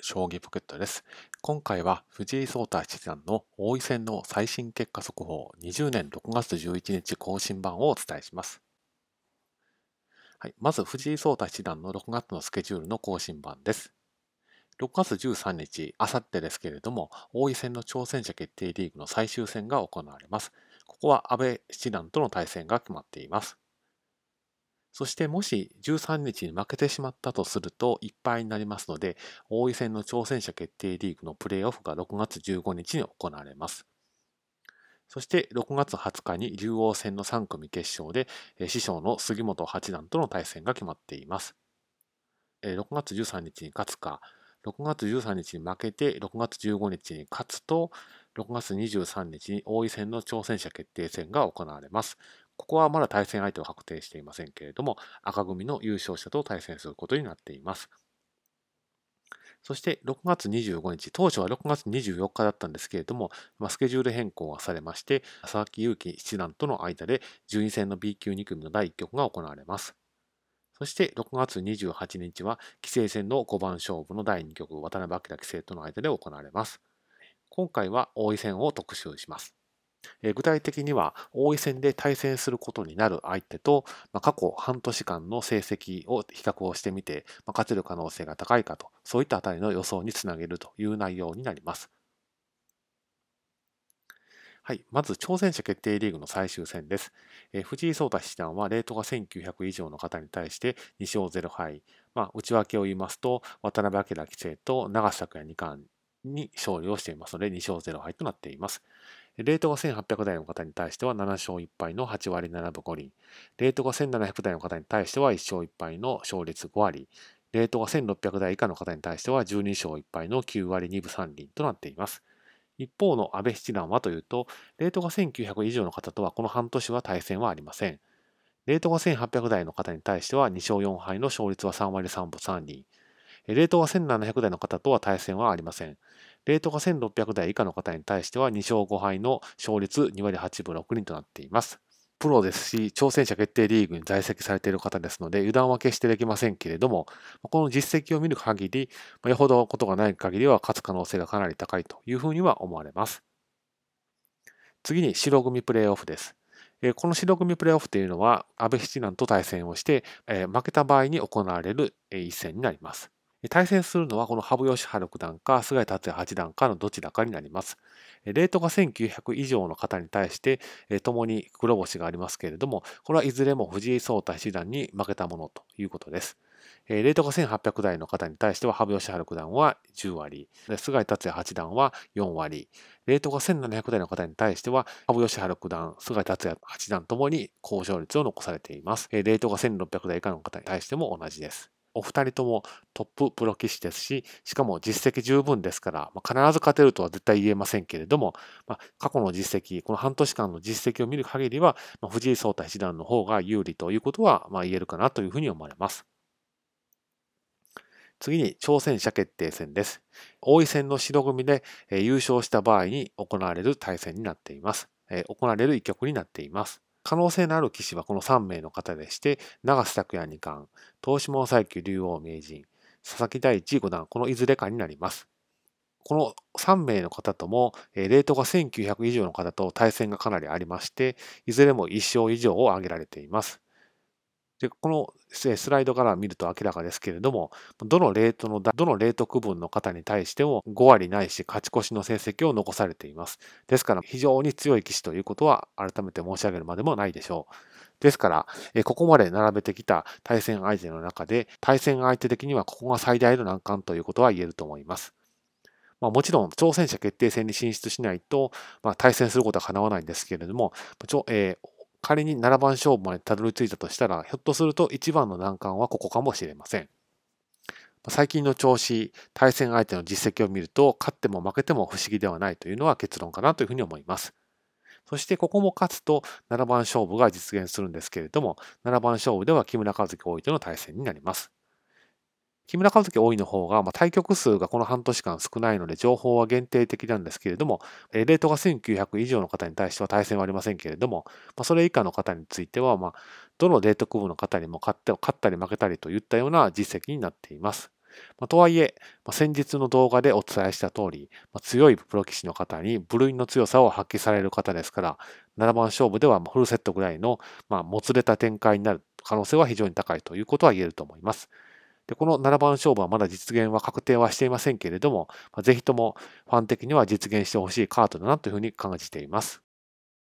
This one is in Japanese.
将棋ポケットです。今回は藤井聡太七段の王位戦の最新結果速報20年6月11日更新版をお伝えします。はい、まず藤井聡太七段の6月のスケジュールの更新版です。6月13日、あさってですけれども、王位戦の挑戦者決定リーグの最終戦が行われます。ここは安倍七段との対戦が決まっています。そしてもし13日に負けてしまったとするといっぱいになりますので、王位戦の挑戦者決定リーグのプレーオフが6月15日に行われます。そして6月20日に竜王戦の3組決勝で師匠の杉本八段との対戦が決まっています。6月13日に勝つか、6月13日に負けて6月15日に勝つと、6月23日に王位戦の挑戦者決定戦が行われます。ここはまだ対戦相手は確定していませんけれども、赤組の優勝者と対戦することになっています。そして6月25日、当初は6月24日だったんですけれども、スケジュール変更がされまして、佐々木勇気七段との間で順位戦の B 級2組の第1局が行われます。そして6月28日は棋聖戦の5番勝負の第2局、渡辺明棋聖との間で行われます。今回は王位戦を特集します。具体的には、王位戦で対戦することになる相手と、まあ、過去半年間の成績を比較をしてみて、まあ、勝てる可能性が高いかと、そういったあたりの予想につなげるという内容になります。はい。まず、挑戦者決定リーグの最終戦です。えー、藤井聡太七段は、レートが1900以上の方に対して2勝0敗。まあ、内訳を言いますと、渡辺明棋聖と長瀬拓也二冠に勝利をしていますので、2勝0敗となっています。レートが1800台の方に対しては7勝1敗の8割7分5厘。レートが1700台の方に対しては1勝1敗の勝率5割。レートが1600台以下の方に対しては12勝1敗の9割2分3厘となっています。一方の安倍七段はというと、レートが1900以上の方とはこの半年は対戦はありません。レートが1800台の方に対しては2勝4敗の勝率は3割3分3厘。レートが1700台の方とは対戦はありません。レートが1600台以下の方に対しては2勝5敗の勝率2割8分6厘となっています。プロですし、挑戦者決定リーグに在籍されている方ですので、油断は決してできませんけれども、この実績を見る限り、よほどことがない限りは勝つ可能性がかなり高いというふうには思われます。次に白組プレーオフです。この白組プレーオフというのは、安倍七段と対戦をして、負けた場合に行われる一戦になります。対戦するのはこの羽生善治九段か菅井達也八段かのどちらかになります。レートが1900以上の方に対して、共に黒星がありますけれども、これはいずれも藤井聡太七段に負けたものということです。レートが1800台の方に対しては、羽生善治九段は10割、菅井達也八段は4割、レートが1700台の方に対しては、羽生善治九段、菅井達也八段ともに高勝率を残されています。レートが1600台以下の方に対しても同じです。お二人ともトッププロ棋士ですし、しかも実績十分ですから、まあ、必ず勝てるとは絶対言えませんけれども、まあ、過去の実績、この半年間の実績を見る限りは、まあ、藤井聡太七段の方が有利ということは、ま言えるかなというふうに思われます。次に挑戦者決定戦です。王位戦の白組で優勝した場合に行われる対戦になっています。行われる一局になっています。可能性のある棋士はこの3名の方でして、長瀬拓也二冠、東島最強竜王名人、佐々木大地五段、このいずれかになります。この3名の方とも、レートが1900以上の方と対戦がかなりありまして、いずれも1勝以上を挙げられています。で、このスライドから見ると明らかですけれども、どのレートの、どのレート区分の方に対しても5割ないし勝ち越しの成績を残されています。ですから非常に強い棋士ということは改めて申し上げるまでもないでしょう。ですから、ここまで並べてきた対戦相手の中で、対戦相手的にはここが最大の難関ということは言えると思います。まあ、もちろん挑戦者決定戦に進出しないと、まあ、対戦することは叶わないんですけれども、えー、仮に7番勝負までたどり着いたとしたら、ひょっとすると一番の難関はここかもしれません。最近の調子、対戦相手の実績を見ると、勝っても負けても不思議ではないというのは結論かなというふうに思います。そしてここも勝つと7番勝負が実現するんですけれども、7番勝負では木村和樹王位との対戦になります。木村和樹多いの方が、まあ、対局数がこの半年間少ないので情報は限定的なんですけれども、レートが1900以上の方に対しては対戦はありませんけれども、まあ、それ以下の方については、まあ、どのデート区分の方にも勝って勝ったり負けたりといったような実績になっています。まあ、とはいえ、まあ、先日の動画でお伝えした通り、まあ、強いプロ棋士の方に部類の強さを発揮される方ですから、7番勝負ではフルセットぐらいの、まあ、もつれた展開になる可能性は非常に高いということは言えると思います。でこの7番勝負はまだ実現は確定はしていませんけれども、ぜひともファン的には実現してほしいカードだなというふうに感じています。